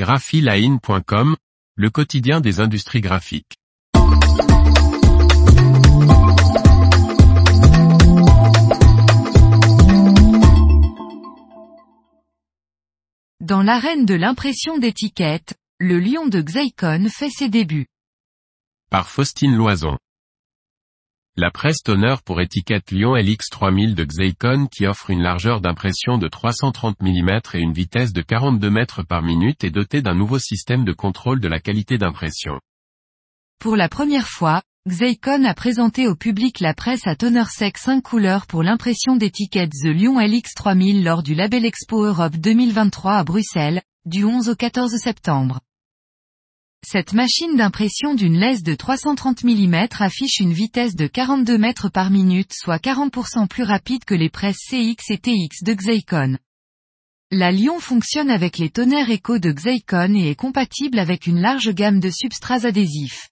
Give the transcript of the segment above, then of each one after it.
graphiline.com, le quotidien des industries graphiques. Dans l'arène de l'impression d'étiquettes, le lion de Xeikon fait ses débuts. Par Faustine Loison. La presse toner pour étiquette Lion LX3000 de Xeikon qui offre une largeur d'impression de 330 mm et une vitesse de 42 mètres par minute est dotée d'un nouveau système de contrôle de la qualité d'impression. Pour la première fois, Xeikon a présenté au public la presse à toner sec 5 couleurs pour l'impression d'étiquettes The Lion LX3000 lors du Label Expo Europe 2023 à Bruxelles, du 11 au 14 septembre. Cette machine d'impression d'une laisse de 330 mm affiche une vitesse de 42 mètres par minute soit 40% plus rapide que les presses CX et TX de Xeikon. La Lion fonctionne avec les tonnerres Eco de Xeikon et est compatible avec une large gamme de substrats adhésifs.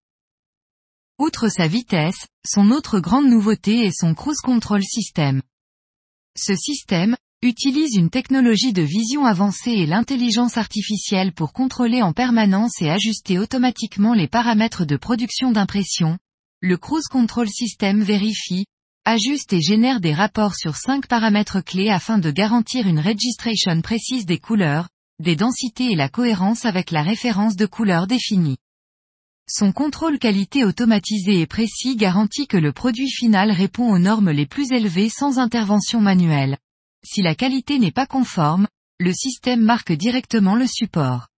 Outre sa vitesse, son autre grande nouveauté est son Cruise Control System. Ce système, utilise une technologie de vision avancée et l'intelligence artificielle pour contrôler en permanence et ajuster automatiquement les paramètres de production d'impression. Le Cruise Control System vérifie, ajuste et génère des rapports sur cinq paramètres clés afin de garantir une registration précise des couleurs, des densités et la cohérence avec la référence de couleur définie. Son contrôle qualité automatisé et précis garantit que le produit final répond aux normes les plus élevées sans intervention manuelle. Si la qualité n'est pas conforme, le système marque directement le support.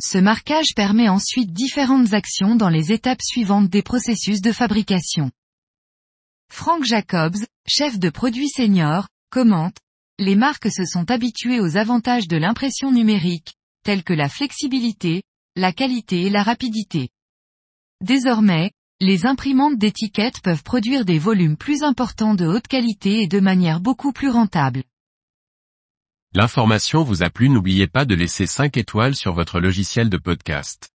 Ce marquage permet ensuite différentes actions dans les étapes suivantes des processus de fabrication. Frank Jacobs, chef de produit senior, commente, les marques se sont habituées aux avantages de l'impression numérique, tels que la flexibilité, la qualité et la rapidité. Désormais, les imprimantes d'étiquettes peuvent produire des volumes plus importants de haute qualité et de manière beaucoup plus rentable. L'information vous a plu n'oubliez pas de laisser 5 étoiles sur votre logiciel de podcast.